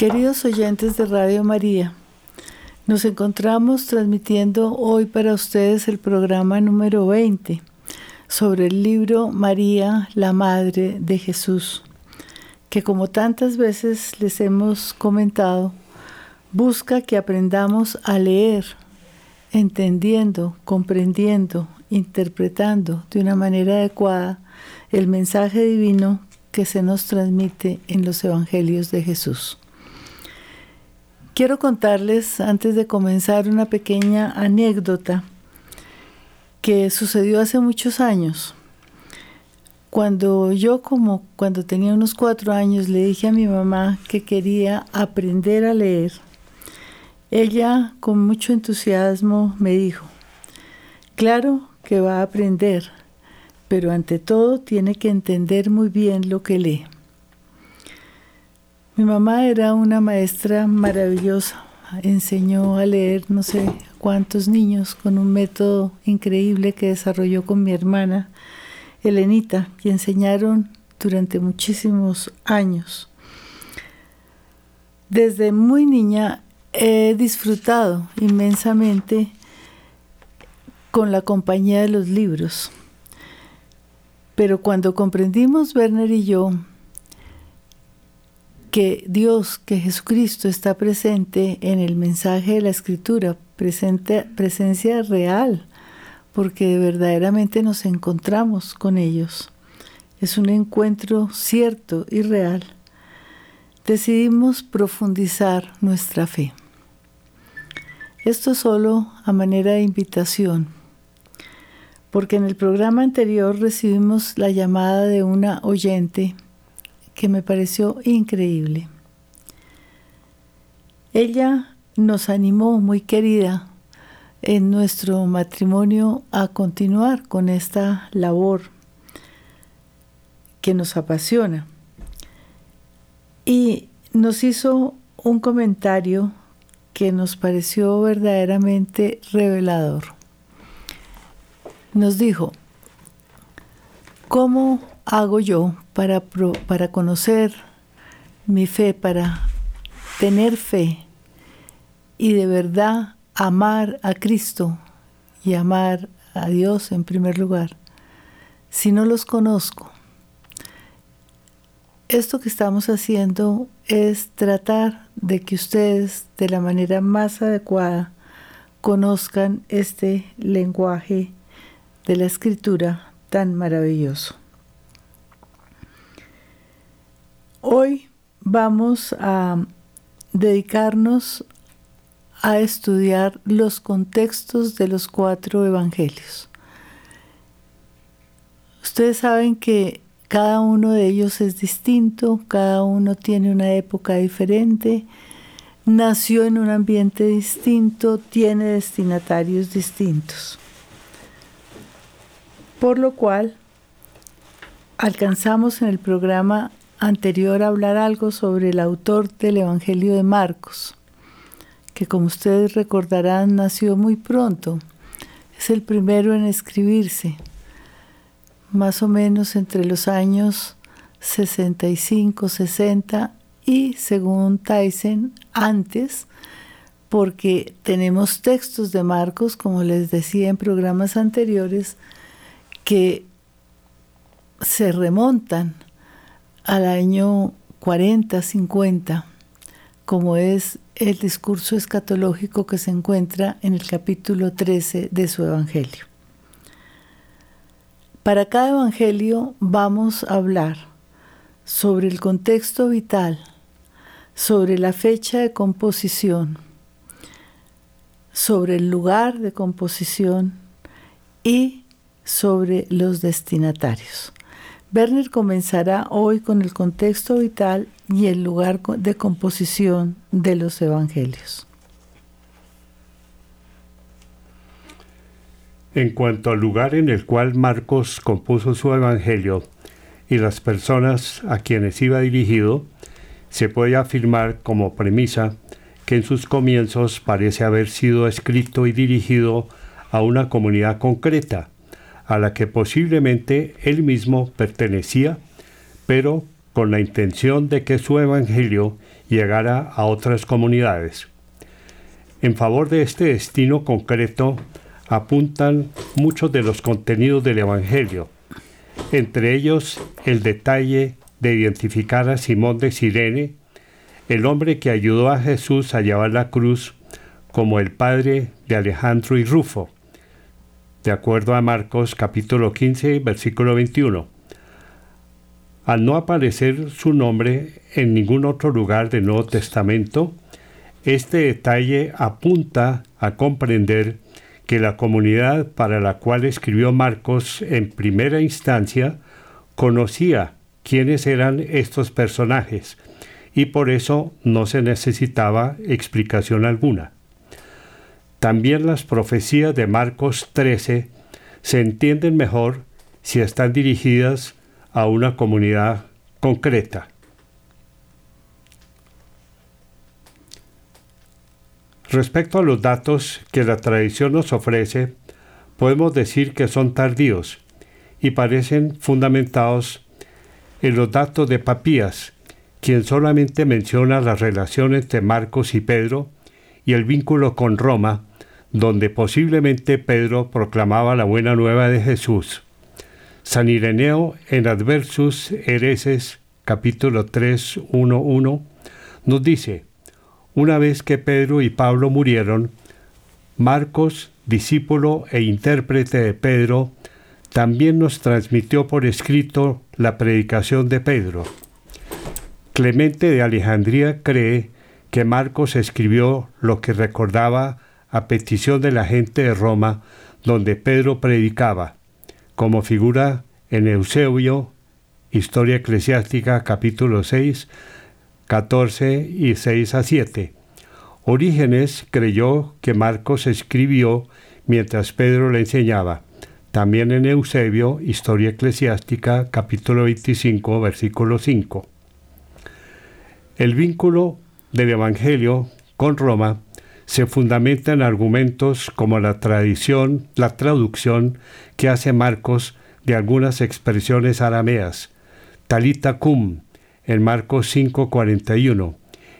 Queridos oyentes de Radio María, nos encontramos transmitiendo hoy para ustedes el programa número 20 sobre el libro María, la Madre de Jesús, que como tantas veces les hemos comentado, busca que aprendamos a leer, entendiendo, comprendiendo, interpretando de una manera adecuada el mensaje divino que se nos transmite en los Evangelios de Jesús. Quiero contarles, antes de comenzar, una pequeña anécdota que sucedió hace muchos años. Cuando yo, como cuando tenía unos cuatro años, le dije a mi mamá que quería aprender a leer, ella con mucho entusiasmo me dijo, claro que va a aprender, pero ante todo tiene que entender muy bien lo que lee. Mi mamá era una maestra maravillosa, enseñó a leer no sé cuántos niños con un método increíble que desarrolló con mi hermana Elenita, y enseñaron durante muchísimos años. Desde muy niña he disfrutado inmensamente con la compañía de los libros. Pero cuando comprendimos, Werner y yo, que Dios, que Jesucristo está presente en el mensaje de la Escritura, presencia real, porque verdaderamente nos encontramos con ellos. Es un encuentro cierto y real. Decidimos profundizar nuestra fe. Esto solo a manera de invitación, porque en el programa anterior recibimos la llamada de una oyente que me pareció increíble. Ella nos animó, muy querida, en nuestro matrimonio a continuar con esta labor que nos apasiona. Y nos hizo un comentario que nos pareció verdaderamente revelador. Nos dijo, ¿cómo hago yo para, para conocer mi fe, para tener fe y de verdad amar a Cristo y amar a Dios en primer lugar, si no los conozco? Esto que estamos haciendo es tratar de que ustedes de la manera más adecuada conozcan este lenguaje de la escritura tan maravilloso. Hoy vamos a dedicarnos a estudiar los contextos de los cuatro evangelios. Ustedes saben que cada uno de ellos es distinto, cada uno tiene una época diferente, nació en un ambiente distinto, tiene destinatarios distintos. Por lo cual, alcanzamos en el programa anterior hablar algo sobre el autor del Evangelio de Marcos, que como ustedes recordarán nació muy pronto. Es el primero en escribirse, más o menos entre los años 65, 60 y, según Tyson, antes, porque tenemos textos de Marcos, como les decía en programas anteriores, que se remontan al año 40, 50, como es el discurso escatológico que se encuentra en el capítulo 13 de su Evangelio. Para cada Evangelio vamos a hablar sobre el contexto vital, sobre la fecha de composición, sobre el lugar de composición y sobre los destinatarios. Werner comenzará hoy con el contexto vital y el lugar de composición de los evangelios. En cuanto al lugar en el cual Marcos compuso su evangelio y las personas a quienes iba dirigido, se puede afirmar como premisa que en sus comienzos parece haber sido escrito y dirigido a una comunidad concreta, a la que posiblemente él mismo pertenecía, pero con la intención de que su evangelio llegara a otras comunidades. En favor de este destino concreto apuntan muchos de los contenidos del Evangelio, entre ellos el detalle de identificar a Simón de Sirene, el hombre que ayudó a Jesús a llevar la cruz como el padre de Alejandro y Rufo, de acuerdo a Marcos capítulo 15, versículo 21. Al no aparecer su nombre en ningún otro lugar del Nuevo Testamento, este detalle apunta a comprender que la comunidad para la cual escribió Marcos en primera instancia conocía quiénes eran estos personajes y por eso no se necesitaba explicación alguna. También las profecías de Marcos 13 se entienden mejor si están dirigidas a una comunidad concreta. Respecto a los datos que la tradición nos ofrece, podemos decir que son tardíos y parecen fundamentados en los datos de Papías, quien solamente menciona las relaciones entre Marcos y Pedro y el vínculo con Roma, donde posiblemente Pedro proclamaba la buena nueva de Jesús. San Ireneo en Adversus Hereses, capítulo 3, 1, nos dice, una vez que Pedro y Pablo murieron, Marcos, discípulo e intérprete de Pedro, también nos transmitió por escrito la predicación de Pedro. Clemente de Alejandría cree que Marcos escribió lo que recordaba a petición de la gente de Roma, donde Pedro predicaba, como figura en Eusebio, Historia Eclesiástica capítulo 6, 14 y 6 a 7. Orígenes creyó que Marcos escribió mientras Pedro le enseñaba. También en Eusebio, Historia Eclesiástica, capítulo 25, versículo 5. El vínculo del Evangelio con Roma se fundamenta en argumentos como la tradición, la traducción que hace Marcos de algunas expresiones arameas, talita cum, en Marcos 5:41,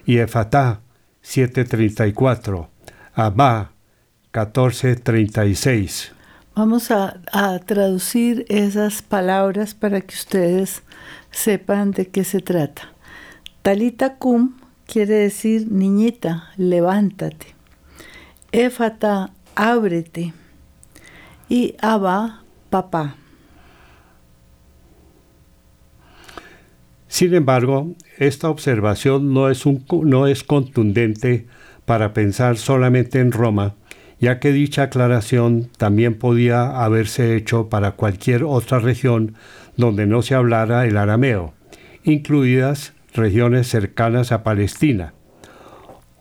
y Efatá 7:34, Abba 14:36. Vamos a, traducir esas palabras para que ustedes sepan de qué se trata. Talita cum quiere decir niñita, levántate. Éfata, ábrete. Y Abba, papá. Sin embargo, esta observación no es, no es contundente para pensar solamente en Roma, ya que dicha aclaración también podía haberse hecho para cualquier otra región donde no se hablara el arameo, incluidas regiones cercanas a Palestina.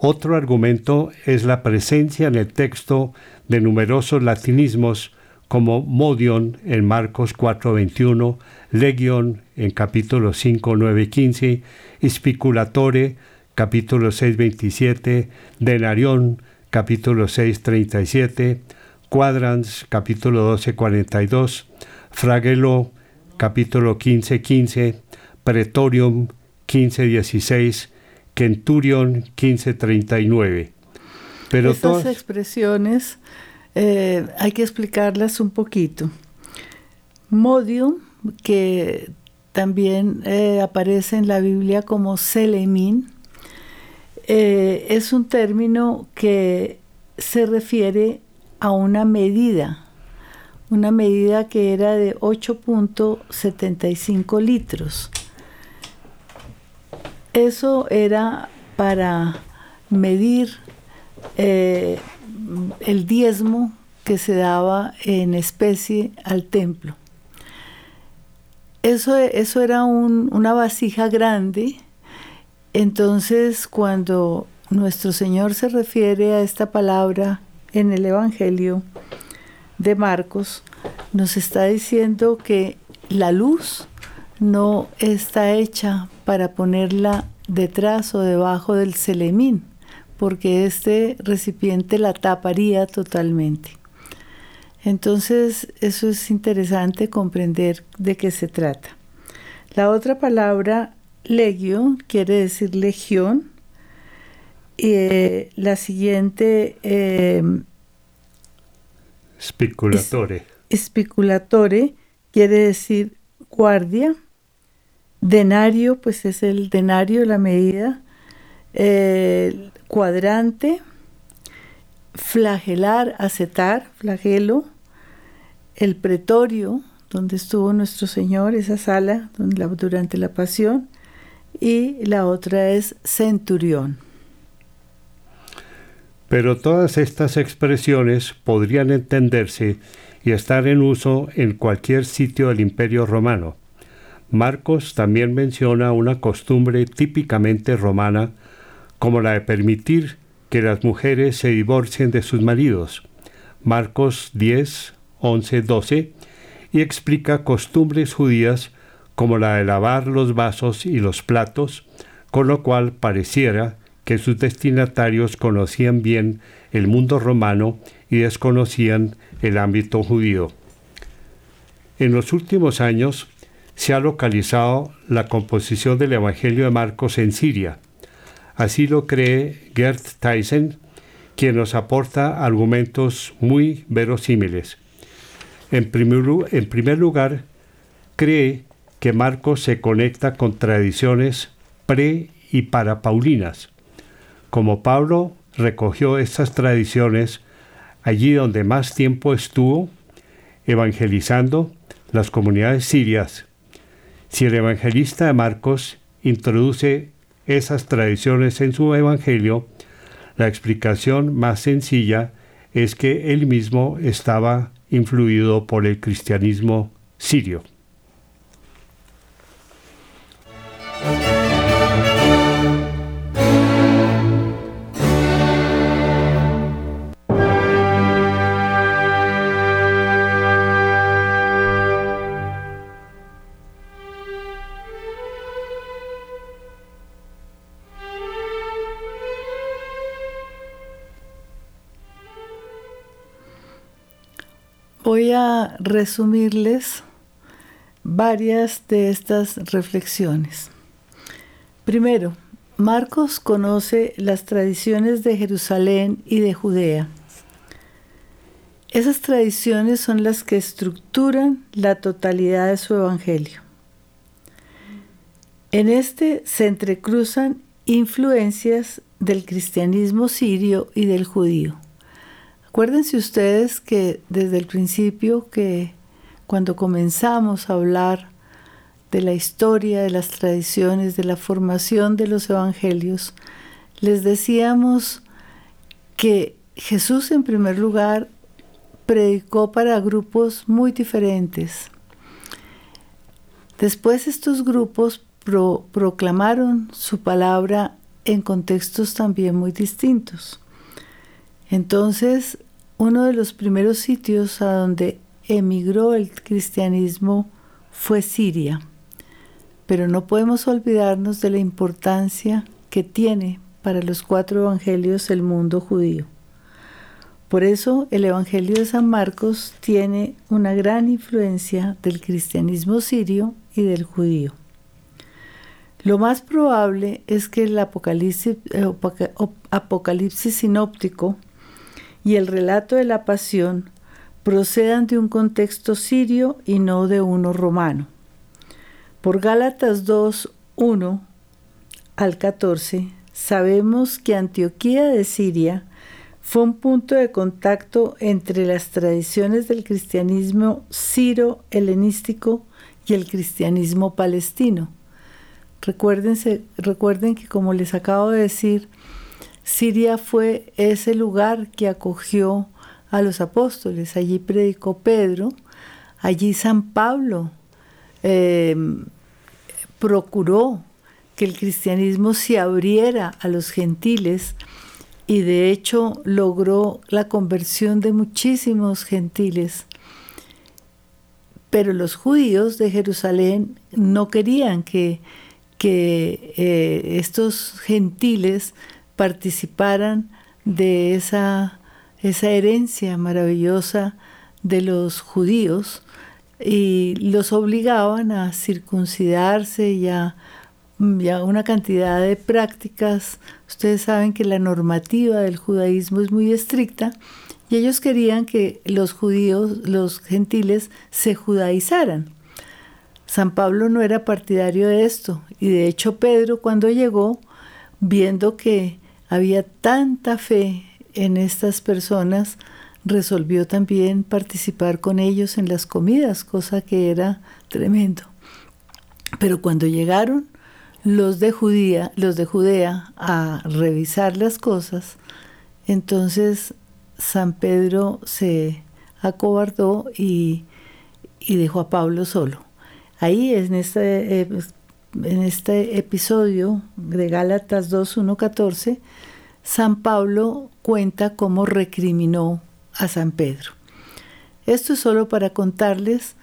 Otro argumento es la presencia en el texto de numerosos latinismos como modion en Marcos 4:21, legion en capítulo 5, 9, 15, spiculatore capítulo 6, 27, denarion capítulo 6, 37, quadrans capítulo 12, 42, fragelo capítulo 15, 15, pretorium 15, 16, Centurion 1539. Pero Estas todas... expresiones eh, hay que explicarlas un poquito. Modium, que también eh, aparece en la Biblia como Selemín, eh, es un término que se refiere a una medida, una medida que era de 8.75 litros. Eso era para medir eh, el diezmo que se daba en especie al templo. Eso, eso era una vasija grande. Entonces, cuando nuestro Señor se refiere a esta palabra en el Evangelio de Marcos, nos está diciendo que la luz no está hecha para ponerla detrás o debajo del selemín, porque este recipiente la taparía totalmente. Entonces, eso es interesante comprender de qué se trata. La otra palabra legio quiere decir legión. Eh, la siguiente... Eh, Spiculatore. Spiculatore quiere decir guardia. Denario, pues es el denario, la medida. Cuadrante. Flagelar, acetar, flagelo. El pretorio, donde estuvo nuestro Señor, esa sala donde durante la pasión. Y la otra es centurión. Pero todas estas expresiones podrían entenderse y estar en uso en cualquier sitio del Imperio romano. Marcos también menciona una costumbre típicamente romana como la de permitir que las mujeres se divorcien de sus maridos. Marcos 10, 11, 12 y explica costumbres judías como la de lavar los vasos y los platos, con lo cual pareciera que sus destinatarios conocían bien el mundo romano y desconocían el ámbito judío. En los últimos años se ha localizado la composición del Evangelio de Marcos en Siria. Así lo cree Gert Tyson, quien nos aporta argumentos muy verosímiles. En primer, en primer lugar, cree que Marcos se conecta con tradiciones pre y para Paulinas. Como Pablo recogió estas tradiciones allí donde más tiempo estuvo evangelizando las comunidades sirias. Si el evangelista Marcos introduce esas tradiciones en su evangelio, la explicación más sencilla es que él mismo estaba influido por el cristianismo sirio. Resumirles varias de estas reflexiones. Primero, Marcos conoce las tradiciones de Jerusalén y de Judea. Esas tradiciones son las que estructuran la totalidad de su evangelio. En este se entrecruzan influencias del cristianismo sirio y del judío. Acuérdense ustedes que desde el principio que cuando comenzamos a hablar de la historia, de las tradiciones, de la formación de los evangelios, les decíamos que Jesús en primer lugar predicó para grupos muy diferentes. Después estos grupos proclamaron su palabra en contextos también muy distintos. Entonces, uno de los primeros sitios a donde emigró el cristianismo fue Siria. Pero no podemos olvidarnos de la importancia que tiene para los cuatro evangelios el mundo judío. Por eso el Evangelio de San Marcos tiene una gran influencia del cristianismo sirio y del judío. Lo más probable es que el apocalipsis, eh, sinóptico y el relato de la pasión procedan de un contexto sirio y no de uno romano. Por Gálatas 2, 1 al 14, sabemos que Antioquía de Siria fue un punto de contacto entre las tradiciones del cristianismo siro-helenístico y el cristianismo palestino. Recuerden que como les acabo de decir, Siria fue ese lugar que acogió a los apóstoles. Allí predicó Pedro, allí San Pablo em, procuró que el cristianismo se abriera a los gentiles y de hecho logró la conversión de muchísimos gentiles. Pero los judíos de Jerusalén no querían que, eh, estos gentiles participaran de esa, esa herencia maravillosa de los judíos y los obligaban a circuncidarse y a ya una cantidad de prácticas. Ustedes saben que la normativa del judaísmo es muy estricta y ellos querían que los judíos, los gentiles, se judaizaran. San Pablo no era partidario de esto y de hecho Pedro cuando llegó, viendo que había tanta fe en estas personas, resolvió también participar con ellos en las comidas, cosa que era tremendo. Pero cuando llegaron los de Judía, los de Judea a revisar las cosas, entonces San Pedro se acobardó y, dejó a Pablo solo. Ahí en este, en este episodio de Gálatas 2, 14, San Pablo cuenta cómo recriminó a San Pedro. Esto es solo para contarles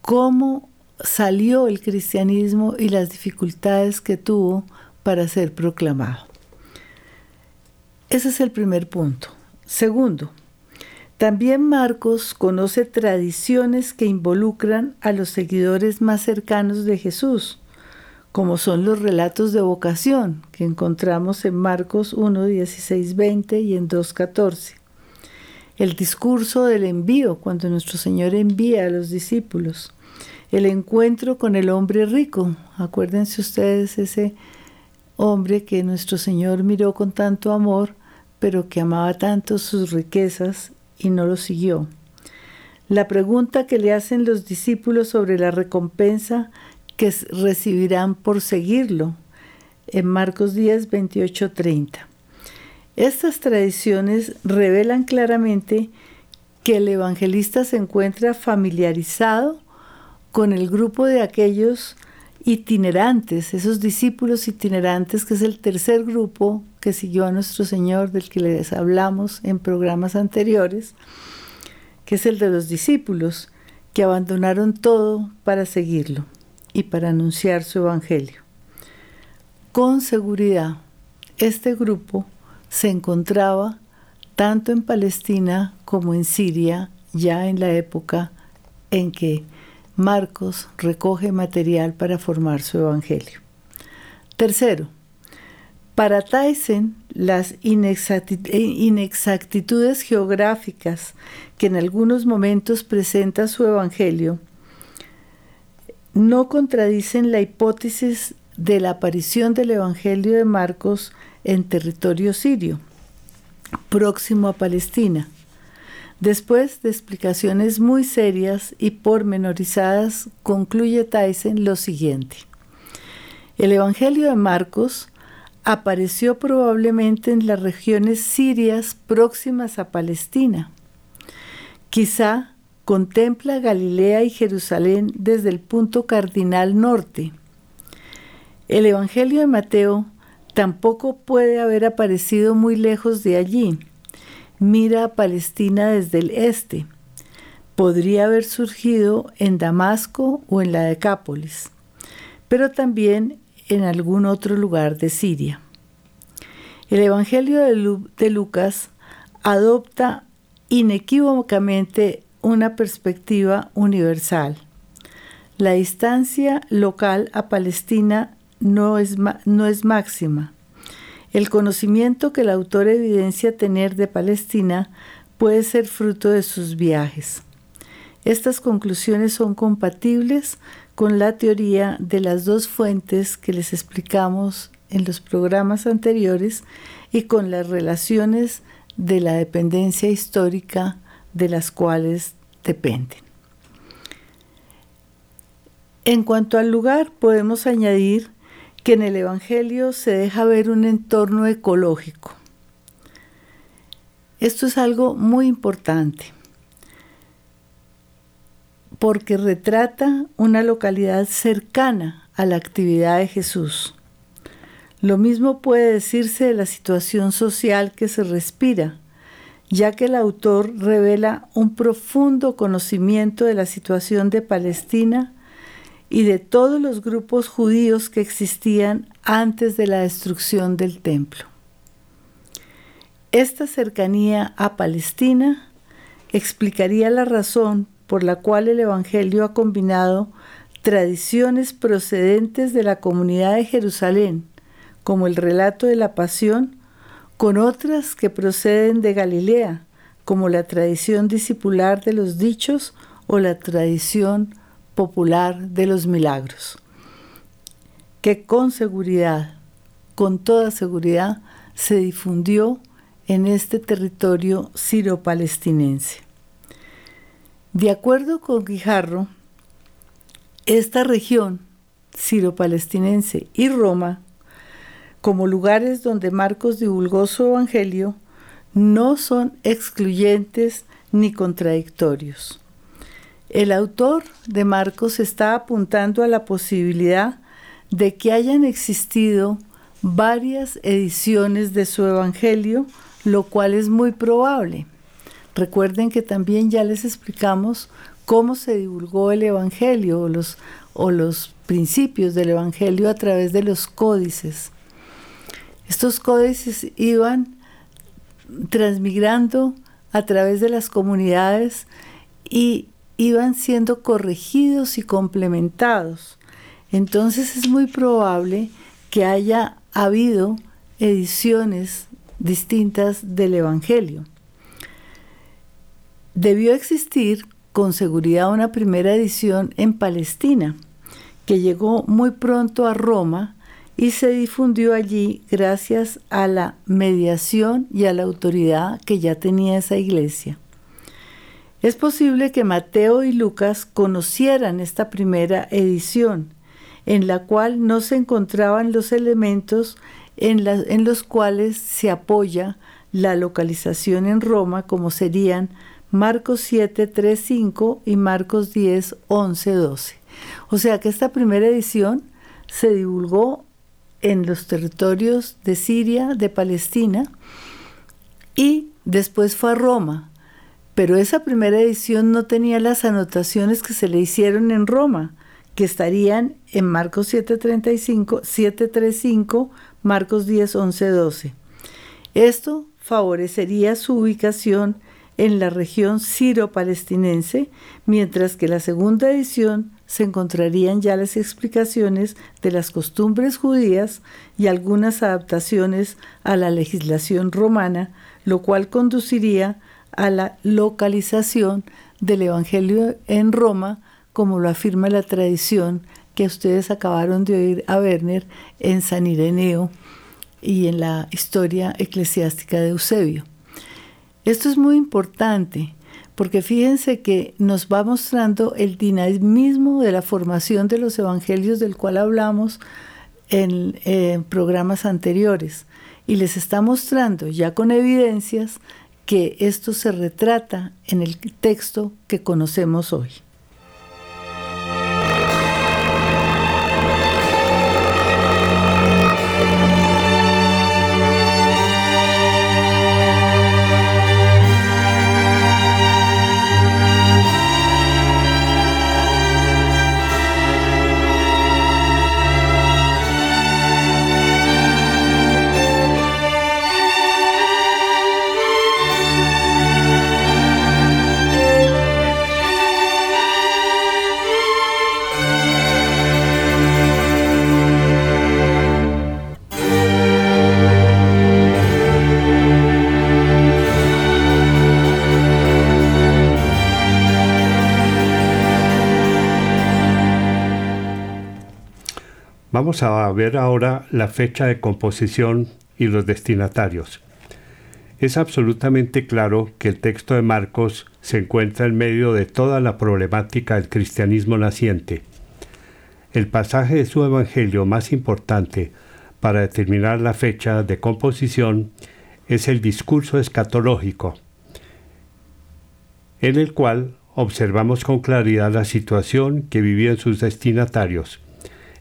cómo salió el cristianismo y las dificultades que tuvo para ser proclamado. Ese es el primer punto. Segundo, también Marcos conoce tradiciones que involucran a los seguidores más cercanos de Jesús, como son los relatos de vocación que encontramos en Marcos 1, 16, 20 y en 2, 14. El discurso del envío, cuando nuestro Señor envía a los discípulos el encuentro con el hombre rico. Acuérdense ustedes ese hombre que nuestro Señor miró con tanto amor, pero que amaba tanto sus riquezas y no lo siguió. La pregunta que le hacen los discípulos sobre la recompensa que recibirán por seguirlo en Marcos 10, 28, 30. Estas tradiciones revelan claramente que el evangelista se encuentra familiarizado con el grupo de aquellos itinerantes, esos discípulos itinerantes, que es el tercer grupo que siguió a nuestro Señor, del que les hablamos en programas anteriores, que es el de los discípulos, que abandonaron todo para seguirlo y para anunciar su evangelio. Con seguridad, este grupo se encontraba tanto en Palestina como en Siria, ya en la época en que Marcos recoge material para formar su evangelio. Tercero, para Tyson, las inexactitudes geográficas que en algunos momentos presenta su evangelio no contradicen la hipótesis de la aparición del evangelio de Marcos en territorio sirio, próximo a Palestina Después de explicaciones muy serias y pormenorizadas, concluye Tyson lo siguiente. El Evangelio de Marcos apareció probablemente en las regiones sirias próximas a Palestina. Quizá contempla Galilea y Jerusalén desde el punto cardinal norte. El Evangelio de Mateo tampoco puede haber aparecido muy lejos de allí mira a Palestina desde el este. Podría haber surgido en Damasco o en la Decápolis, pero también en algún otro lugar de Siria. El Evangelio de, Lucas adopta inequívocamente una perspectiva universal. La distancia local a Palestina no es, no es máxima, el conocimiento que el autor evidencia tener de Palestina puede ser fruto de sus viajes. Estas conclusiones son compatibles con la teoría de las dos fuentes que les explicamos en los programas anteriores y con las relaciones de la dependencia histórica de las cuales dependen. En cuanto al lugar, podemos añadir que en el Evangelio se deja ver un entorno ecológico. Esto es algo muy importante porque retrata una localidad cercana a la actividad de Jesús. Lo mismo puede decirse de la situación social que se respira, ya que el autor revela un profundo conocimiento de la situación de Palestina y de todos los grupos judíos que existían antes de la destrucción del templo. Esta cercanía a Palestina explicaría la razón por la cual el Evangelio ha combinado tradiciones procedentes de la comunidad de Jerusalén, como el relato de la pasión, con otras que proceden de Galilea, como la tradición discipular de los dichos o la tradición popular de los milagros, que con seguridad, con toda seguridad, se difundió en este territorio siro-palestinense. De acuerdo con Guijarro, esta región siro-palestinense y Roma, como lugares donde Marcos divulgó su evangelio, no son excluyentes ni contradictorios. El autor de Marcos está apuntando a la posibilidad de que hayan existido varias ediciones de su Evangelio, lo cual es muy probable. Recuerden que también ya les explicamos cómo se divulgó el Evangelio o los, o los principios del Evangelio a través de los códices. Estos códices iban transmigrando a través de las comunidades y iban siendo corregidos y complementados. Entonces es muy probable que haya habido ediciones distintas del Evangelio. Debió existir con seguridad una primera edición en Palestina, que llegó muy pronto a Roma y se difundió allí gracias a la mediación y a la autoridad que ya tenía esa iglesia. Es posible que Mateo y Lucas conocieran esta primera edición, en la cual no se encontraban los elementos en, en los cuales se apoya la localización en Roma, como serían Marcos 7, 3, 5 y Marcos 10, 11, 12. O sea que esta primera edición se divulgó en los territorios de Siria, de Palestina, y después fue a Roma. Pero esa primera edición no tenía las anotaciones que se le hicieron en Roma, que estarían en Marcos 7:35, 7:35, Marcos 10, 11, 12. Esto favorecería su ubicación en la región siro-palestinense, mientras que la segunda edición se encontrarían ya las explicaciones de las costumbres judías y algunas adaptaciones a la legislación romana, lo cual conduciría a la localización del Evangelio en Roma, como lo afirma la tradición que ustedes acabaron de oír a Werner en San Ireneo y en la historia eclesiástica de Eusebio. Esto es muy importante porque fíjense que nos va mostrando el dinamismo de la formación de los evangelios del cual hablamos en, programas anteriores y les está mostrando ya con evidencias que esto se retrata en el texto que conocemos hoy. Vamos a ver ahora la fecha de composición y los destinatarios. Es absolutamente claro que el texto de Marcos se encuentra en medio de toda la problemática del cristianismo naciente. El pasaje de su evangelio más importante para determinar la fecha de composición es el discurso escatológico, en el cual observamos con claridad la situación que vivían sus destinatarios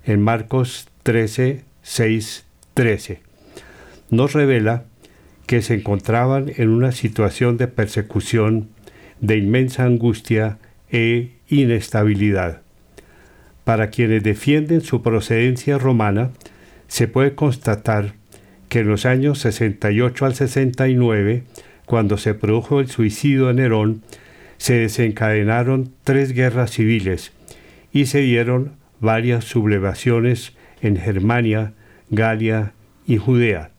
en Marcos 13, 6, 13. Nos revela que se encontraban en una situación de persecución, de inmensa angustia e inestabilidad. Para quienes defienden su procedencia romana, se puede constatar que en los años 68 al 69, cuando se produjo el suicidio de Nerón, se desencadenaron tres guerras civiles, y se dieron varias sublevaciones en Germania, Galia y Judea.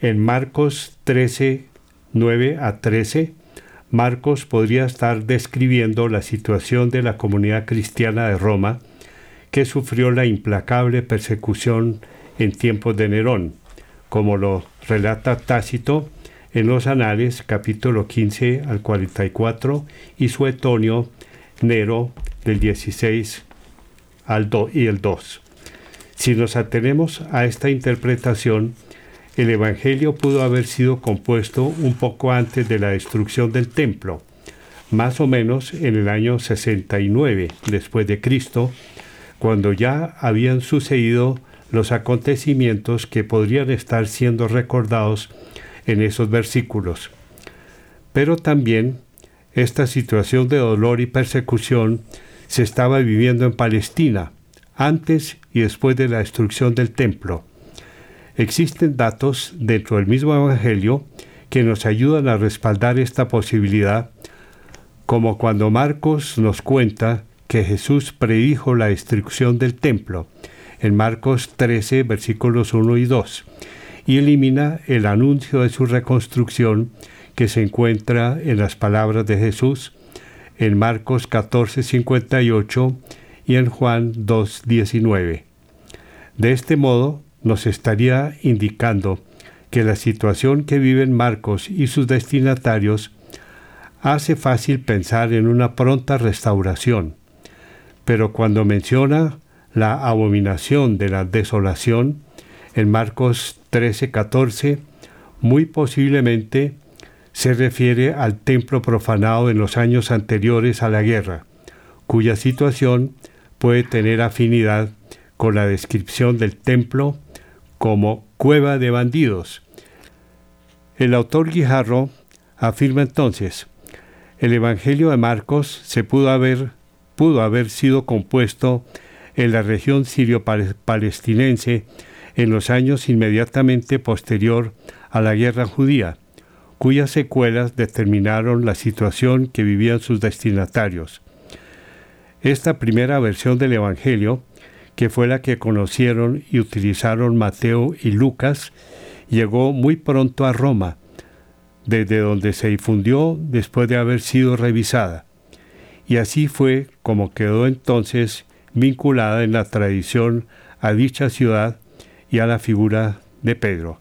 En Marcos 13, 9 a 13, Marcos podría estar describiendo la situación de la comunidad cristiana de Roma que sufrió la implacable persecución en tiempos de Nerón, como lo relata Tácito en los Anales, capítulo 15 al 44, y Suetonio Nero del 16 al 2 y el 2. Si nos atenemos a esta interpretación, el Evangelio pudo haber sido compuesto un poco antes de la destrucción del templo, más o menos en el año 69 después de Cristo, cuando ya habían sucedido los acontecimientos que podrían estar siendo recordados en esos versículos. Pero también esta situación de dolor y persecución se estaba viviendo en Palestina, antes y después de la destrucción del templo. Existen datos dentro del mismo Evangelio que nos ayudan a respaldar esta posibilidad, como cuando Marcos nos cuenta que Jesús predijo la destrucción del templo en Marcos 13, versículos 1 y 2, y elimina el anuncio de su reconstrucción que se encuentra en las palabras de Jesús en Marcos 14, 58 y en Juan 2, 19. De este modo, nos estaría indicando que la situación que viven Marcos y sus destinatarios hace fácil pensar en una pronta restauración, pero cuando menciona la abominación de la desolación en Marcos 13:14, muy posiblemente se refiere al templo profanado en los años anteriores a la guerra, cuya situación puede tener afinidad con la descripción del templo como cueva de bandidos. El autor Guijarro afirma entonces, el Evangelio de Marcos se pudo haber, pudo haber sido compuesto en la región sirio-palestinense en los años inmediatamente posterior a la guerra judía, cuyas secuelas determinaron la situación que vivían sus destinatarios. Esta primera versión del Evangelio, que fue la que conocieron y utilizaron Mateo y Lucas, llegó muy pronto a Roma, desde donde se difundió después de haber sido revisada. Y así fue como quedó entonces vinculada en la tradición a dicha ciudad y a la figura de Pedro.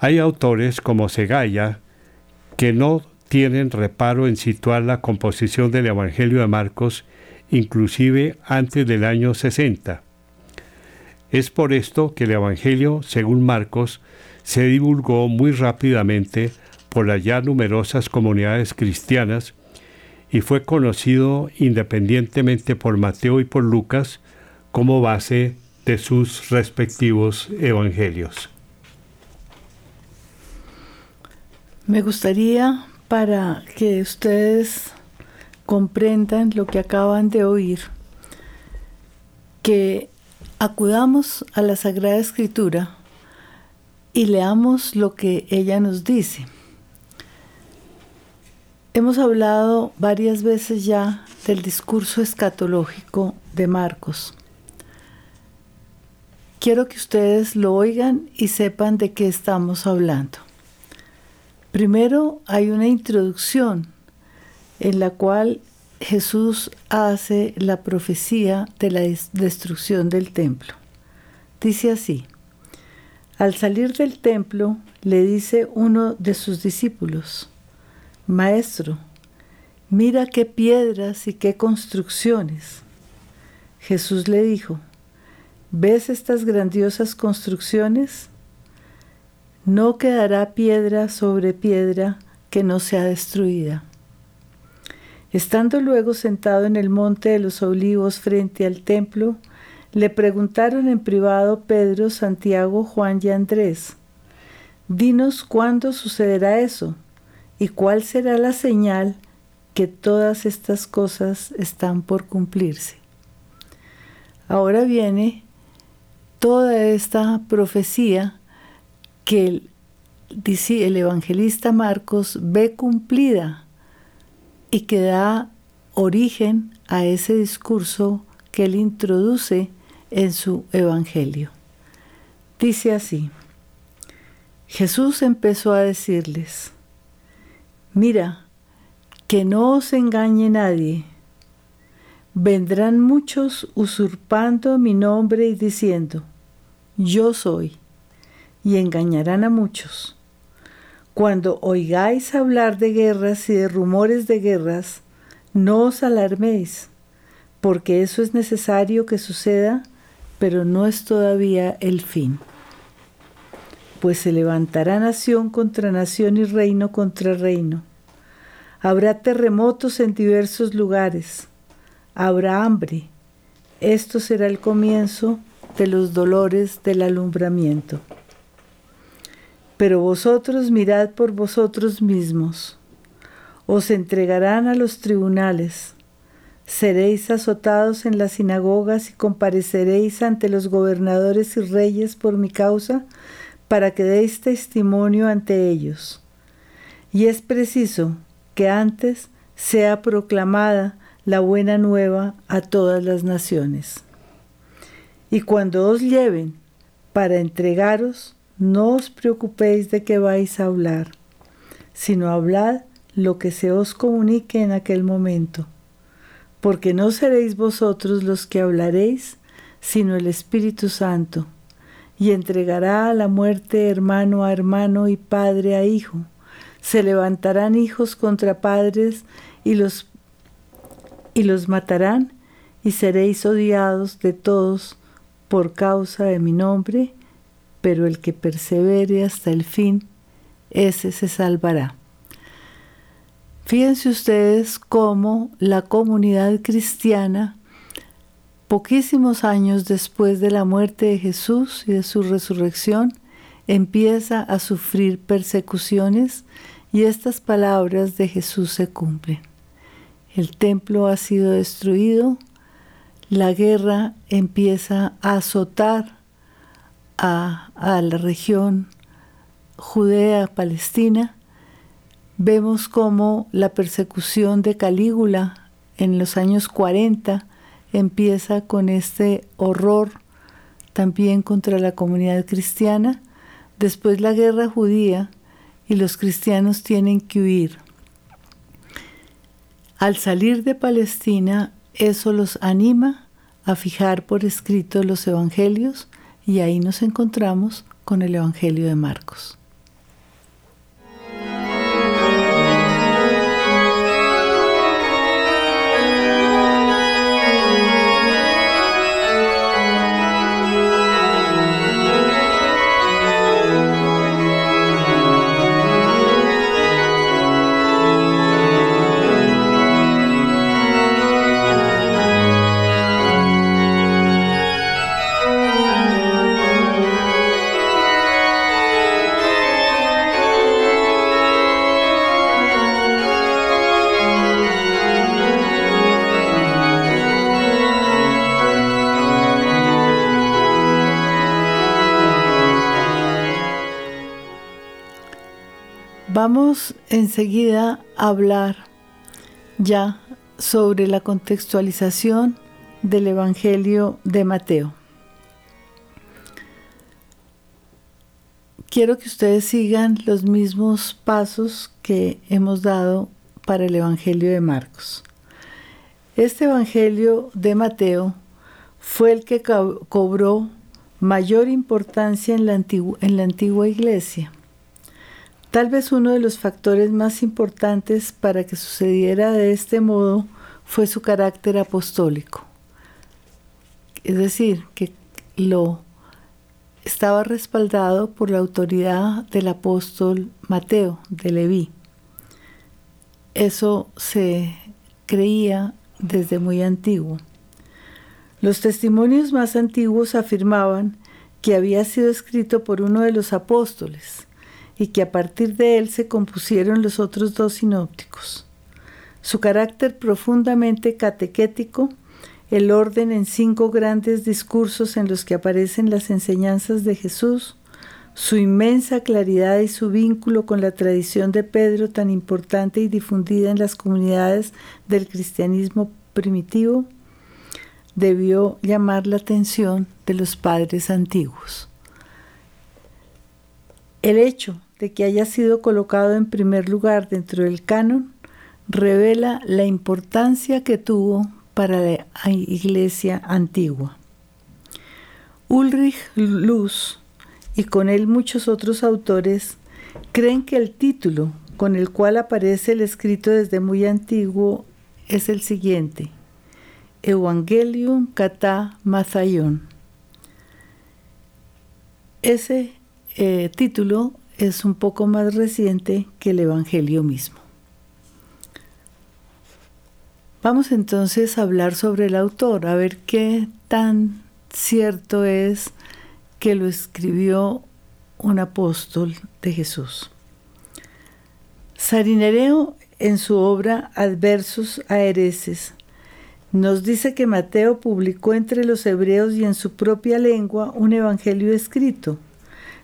Hay autores como Segaya que no tienen reparo en situar la composición del Evangelio de Marcos inclusive antes del año 60. Es por esto que el Evangelio, según Marcos, se divulgó muy rápidamente por las ya numerosas comunidades cristianas y fue conocido independientemente por Mateo y por Lucas como base de sus respectivos evangelios. Me gustaría, para que ustedes comprendan lo que acaban de oír, que acudamos a la Sagrada Escritura y leamos lo que ella nos dice. Hemos hablado varias veces ya del discurso escatológico de Marcos. Quiero que ustedes lo oigan y sepan de qué estamos hablando. Primero hay una introducción en la cual Jesús hace la profecía de la destrucción del templo. Dice así, al salir del templo le dice uno de sus discípulos, Maestro, mira qué piedras y qué construcciones. Jesús le dijo, ¿ves estas grandiosas construcciones? No quedará piedra sobre piedra que no sea destruida. Estando luego sentado en el monte de los olivos frente al templo, le preguntaron en privado Pedro, Santiago, Juan y Andrés, Dinos cuándo sucederá eso y cuál será la señal que todas estas cosas están por cumplirse. Ahora viene toda esta profecía que el, el evangelista Marcos ve cumplida y que da origen a ese discurso que él introduce en su Evangelio. Dice así, Jesús empezó a decirles, mira, que no os engañe nadie. Vendrán muchos usurpando mi nombre y diciendo, yo soy, y engañarán a muchos. Cuando oigáis hablar de guerras y de rumores de guerras, no os alarméis, porque eso es necesario que suceda, pero no es todavía el fin. Pues se levantará nación contra nación y reino contra reino. Habrá terremotos en diversos lugares. Habrá hambre. Esto será el comienzo de los dolores del alumbramiento. Pero vosotros mirad por vosotros mismos. Os entregarán a los tribunales Seréis azotados en las sinagogas y compareceréis ante los gobernadores y reyes por mi causa, para que deis testimonio ante ellos. Y es preciso que antes sea proclamada la buena nueva a todas las naciones. Y cuando os lleven para entregaros, no os preocupéis de qué vais a hablar, sino hablad lo que se os comunique en aquel momento porque no seréis vosotros los que hablaréis, sino el Espíritu Santo, y entregará a la muerte hermano a hermano y padre a hijo. Se levantarán hijos contra padres y los, y los matarán, y seréis odiados de todos por causa de mi nombre, pero el que persevere hasta el fin, ese se salvará. Fíjense ustedes cómo la comunidad cristiana, poquísimos años después de la muerte de Jesús y de su resurrección, empieza a sufrir persecuciones y estas palabras de Jesús se cumplen. El templo ha sido destruido, la guerra empieza a azotar a, la región judea-palestina Vemos cómo la persecución de Calígula en los años 40 empieza con este horror también contra la comunidad cristiana, después la guerra judía y los cristianos tienen que huir. Al salir de Palestina, eso los anima a fijar por escrito los evangelios y ahí nos encontramos con el Evangelio de Marcos. Vamos enseguida a hablar ya sobre la contextualización del Evangelio de Mateo. Quiero que ustedes sigan los mismos pasos que hemos dado para el Evangelio de Marcos. Este Evangelio de Mateo fue el que cobró mayor importancia en la, antigua iglesia Tal vez uno de los factores más importantes para que sucediera de este modo fue su carácter apostólico. Es decir, que lo estaba respaldado por la autoridad del apóstol Mateo, de Leví. Eso se creía desde muy antiguo. Los testimonios más antiguos afirmaban que había sido escrito por uno de los apóstoles, y que a partir de él se compusieron los otros dos sinópticos. Su carácter profundamente catequético, el orden en cinco grandes discursos en los que aparecen las enseñanzas de Jesús, su inmensa claridad y su vínculo con la tradición de Pedro tan importante y difundida en las comunidades del cristianismo primitivo, debió llamar la atención de los padres antiguos. El hecho de que haya sido colocado en primer lugar dentro del canon revela la importancia que tuvo para la iglesia antigua. Ulrich Luz y con él muchos otros autores creen que el título con el cual aparece el escrito desde muy antiguo es el siguiente, Evangelium Kata Mazayon. Ese eh, título es un poco más reciente que el Evangelio mismo. Vamos entonces a hablar sobre el autor, a ver qué tan cierto es que lo escribió un apóstol de Jesús. Sarinereo, en su obra Adversos a Hereses, nos dice que Mateo publicó entre los hebreos y en su propia lengua un evangelio escrito,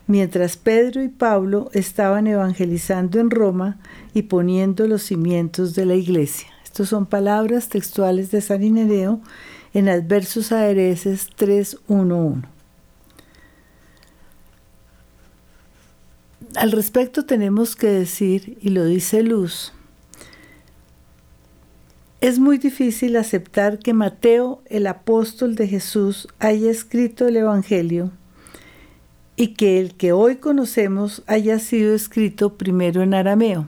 mientras Pedro y Pablo estaban evangelizando en Roma y poniendo los cimientos de la iglesia. Estas son palabras textuales de Sarinereo en Adversos a Hereses 3.1.1. Al respecto tenemos que decir, y lo dice Luz, es muy difícil aceptar que Mateo, el apóstol de Jesús, haya escrito el Evangelio y que el que hoy conocemos haya sido escrito primero en arameo.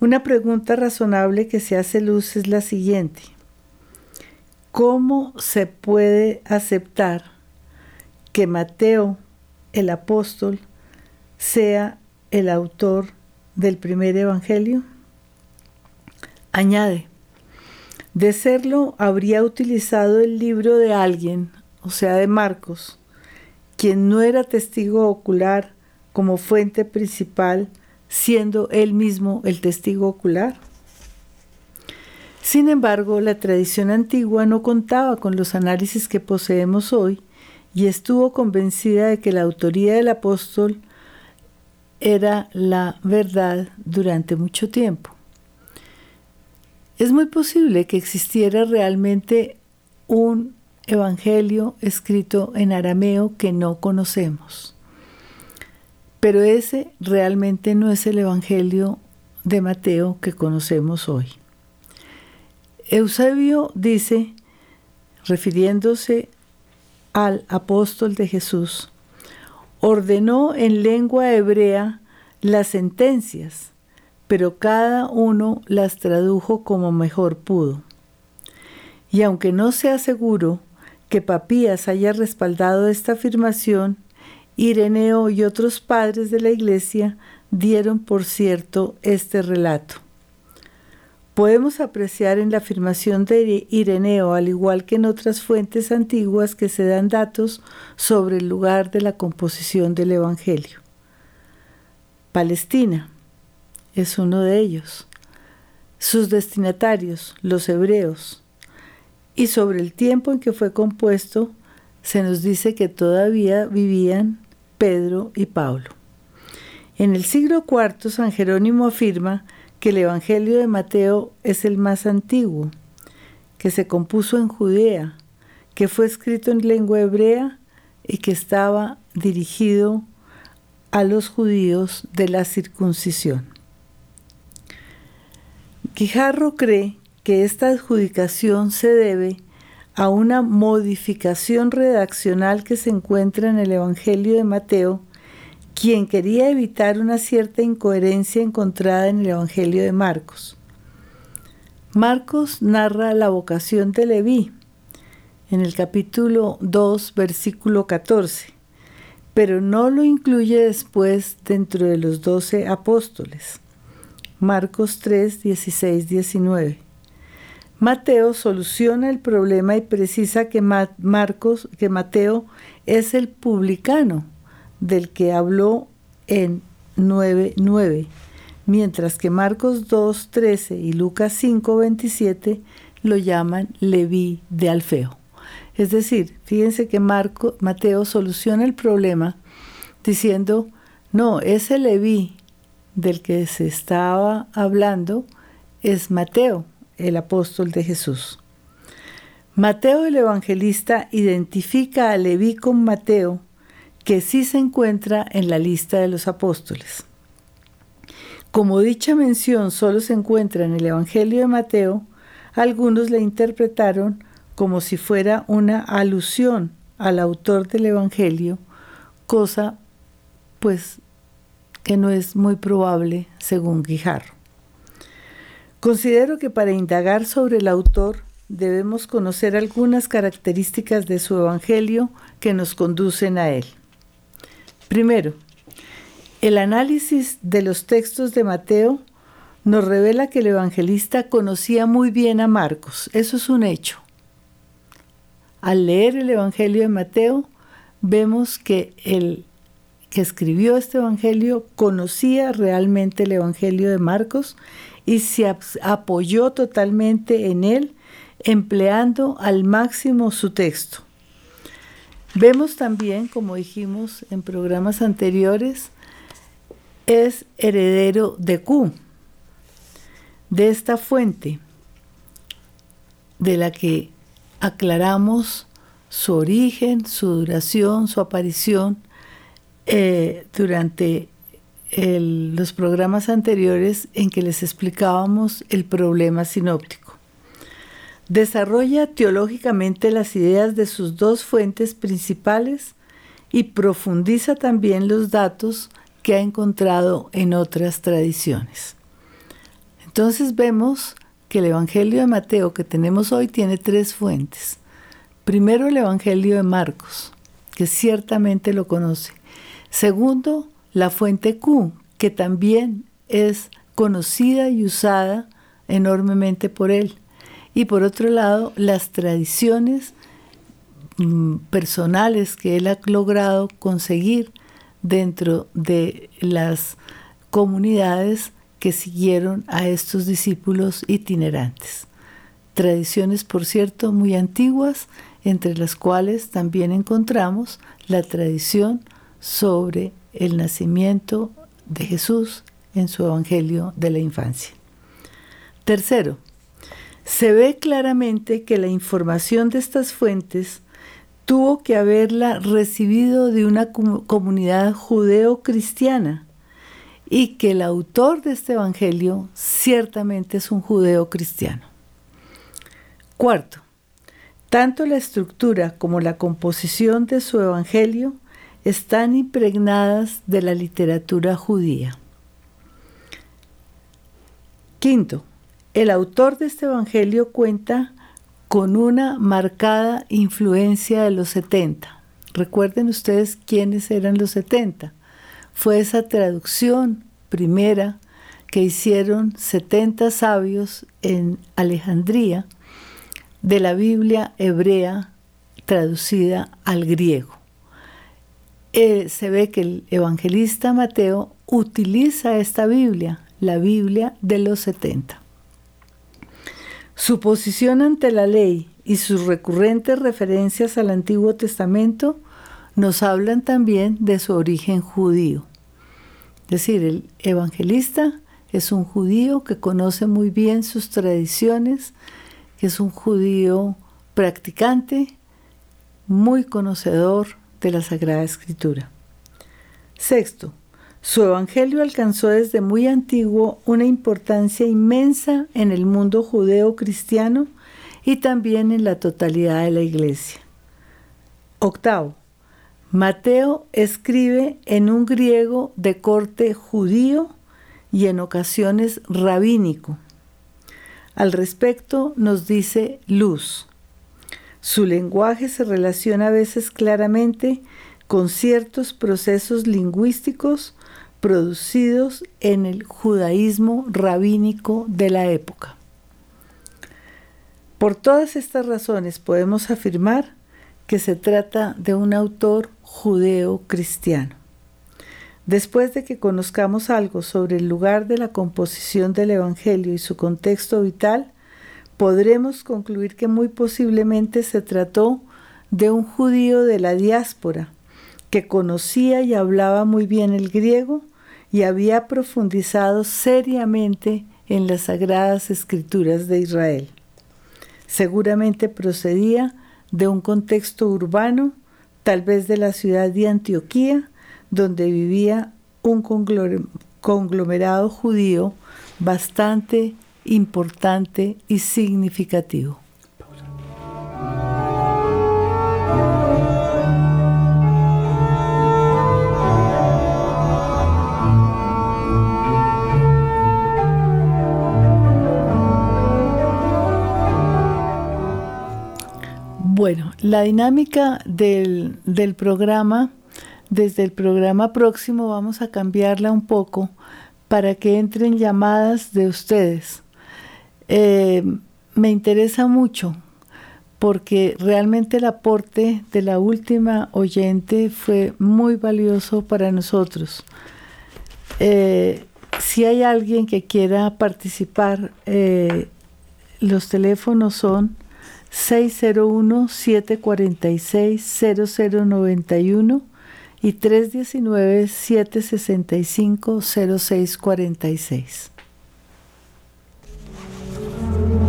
Una pregunta razonable que se hace luz es la siguiente. ¿Cómo se puede aceptar que Mateo, el apóstol sea el autor del primer evangelio? Añade, de serlo habría utilizado el libro de alguien, o sea, de Marcos, quien no era testigo ocular como fuente principal, siendo él mismo el testigo ocular. Sin embargo, la tradición antigua no contaba con los análisis que poseemos hoy y estuvo convencida de que la autoría del apóstol era la verdad durante mucho tiempo. Es muy posible que existiera realmente un evangelio escrito en arameo que no conocemos. Pero ese realmente no es el evangelio de Mateo que conocemos hoy. Eusebio dice, refiriéndose al apóstol de Jesús, ordenó en lengua hebrea las sentencias, pero cada uno las tradujo como mejor pudo. Y aunque no sea seguro que Papías haya respaldado esta afirmación, Ireneo y otros padres de la Iglesia dieron por cierto este relato podemos apreciar en la afirmación de Ireneo, al igual que en otras fuentes antiguas, que se dan datos sobre el lugar de la composición del Evangelio. Palestina es uno de ellos. Sus destinatarios, los hebreos. Y sobre el tiempo en que fue compuesto, se nos dice que todavía vivían Pedro y Pablo. En el siglo IV, San Jerónimo afirma que el Evangelio de Mateo es el más antiguo, que se compuso en Judea, que fue escrito en lengua hebrea y que estaba dirigido a los judíos de la circuncisión. Quijarro cree que esta adjudicación se debe a una modificación redaccional que se encuentra en el Evangelio de Mateo quien quería evitar una cierta incoherencia encontrada en el Evangelio de Marcos. Marcos narra la vocación de Leví en el capítulo 2, versículo 14, pero no lo incluye después dentro de los doce apóstoles. Marcos 3, 16, 19. Mateo soluciona el problema y precisa que, Marcos, que Mateo es el publicano del que habló en 9.9, mientras que Marcos 2.13 y Lucas 5.27 lo llaman Leví de Alfeo. Es decir, fíjense que Marco, Mateo soluciona el problema diciendo, no, ese Leví del que se estaba hablando es Mateo, el apóstol de Jesús. Mateo el evangelista identifica a Leví con Mateo, que sí se encuentra en la lista de los apóstoles. Como dicha mención solo se encuentra en el Evangelio de Mateo, algunos la interpretaron como si fuera una alusión al autor del Evangelio, cosa pues que no es muy probable según Guijarro. Considero que para indagar sobre el autor debemos conocer algunas características de su Evangelio que nos conducen a él. Primero, el análisis de los textos de Mateo nos revela que el evangelista conocía muy bien a Marcos. Eso es un hecho. Al leer el Evangelio de Mateo, vemos que el que escribió este Evangelio conocía realmente el Evangelio de Marcos y se apoyó totalmente en él, empleando al máximo su texto. Vemos también, como dijimos en programas anteriores, es heredero de Q, de esta fuente, de la que aclaramos su origen, su duración, su aparición eh, durante los programas anteriores en que les explicábamos el problema sinóptico. Desarrolla teológicamente las ideas de sus dos fuentes principales y profundiza también los datos que ha encontrado en otras tradiciones. Entonces vemos que el Evangelio de Mateo que tenemos hoy tiene tres fuentes. Primero el Evangelio de Marcos, que ciertamente lo conoce. Segundo, la fuente Q, que también es conocida y usada enormemente por él. Y por otro lado, las tradiciones mm, personales que él ha logrado conseguir dentro de las comunidades que siguieron a estos discípulos itinerantes. Tradiciones, por cierto, muy antiguas, entre las cuales también encontramos la tradición sobre el nacimiento de Jesús en su Evangelio de la infancia. Tercero, se ve claramente que la información de estas fuentes tuvo que haberla recibido de una comunidad judeo-cristiana y que el autor de este Evangelio ciertamente es un judeo cristiano. Cuarto, tanto la estructura como la composición de su Evangelio están impregnadas de la literatura judía. Quinto, el autor de este Evangelio cuenta con una marcada influencia de los 70. Recuerden ustedes quiénes eran los 70. Fue esa traducción primera que hicieron 70 sabios en Alejandría de la Biblia hebrea traducida al griego. Eh, se ve que el evangelista Mateo utiliza esta Biblia, la Biblia de los 70. Su posición ante la ley y sus recurrentes referencias al Antiguo Testamento nos hablan también de su origen judío. Es decir, el evangelista es un judío que conoce muy bien sus tradiciones, que es un judío practicante, muy conocedor de la Sagrada Escritura. Sexto, su evangelio alcanzó desde muy antiguo una importancia inmensa en el mundo judeo-cristiano y también en la totalidad de la iglesia. Octavo, Mateo escribe en un griego de corte judío y en ocasiones rabínico. Al respecto nos dice Luz. Su lenguaje se relaciona a veces claramente con ciertos procesos lingüísticos producidos en el judaísmo rabínico de la época. Por todas estas razones podemos afirmar que se trata de un autor judeo-cristiano. Después de que conozcamos algo sobre el lugar de la composición del Evangelio y su contexto vital, podremos concluir que muy posiblemente se trató de un judío de la diáspora que conocía y hablaba muy bien el griego y había profundizado seriamente en las sagradas escrituras de Israel. Seguramente procedía de un contexto urbano, tal vez de la ciudad de Antioquía, donde vivía un conglomerado judío bastante importante y significativo. Bueno, la dinámica del, programa, desde el programa próximo vamos a cambiarla un poco para que entren llamadas de ustedes. Eh, me interesa mucho porque realmente el aporte de la última oyente fue muy valioso para nosotros. Eh, si hay alguien que quiera participar, eh, los teléfonos son 601-746-0091 y 319-765-0646. Thank you.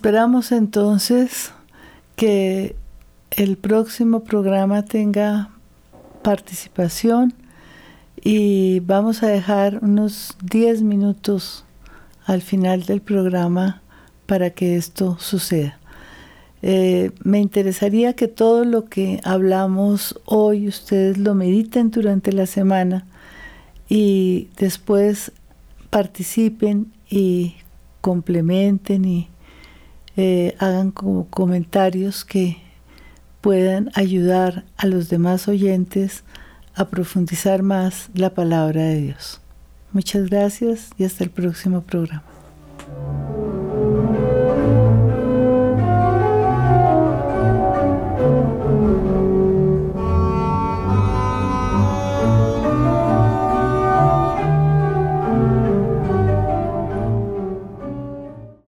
Esperamos entonces que el próximo programa tenga participación y vamos a dejar unos 10 minutos al final del programa para que esto suceda. Eh, me interesaría que todo lo que hablamos hoy ustedes lo mediten durante la semana y después participen y complementen y eh, hagan como comentarios que puedan ayudar a los demás oyentes a profundizar más la palabra de Dios. Muchas gracias y hasta el próximo programa.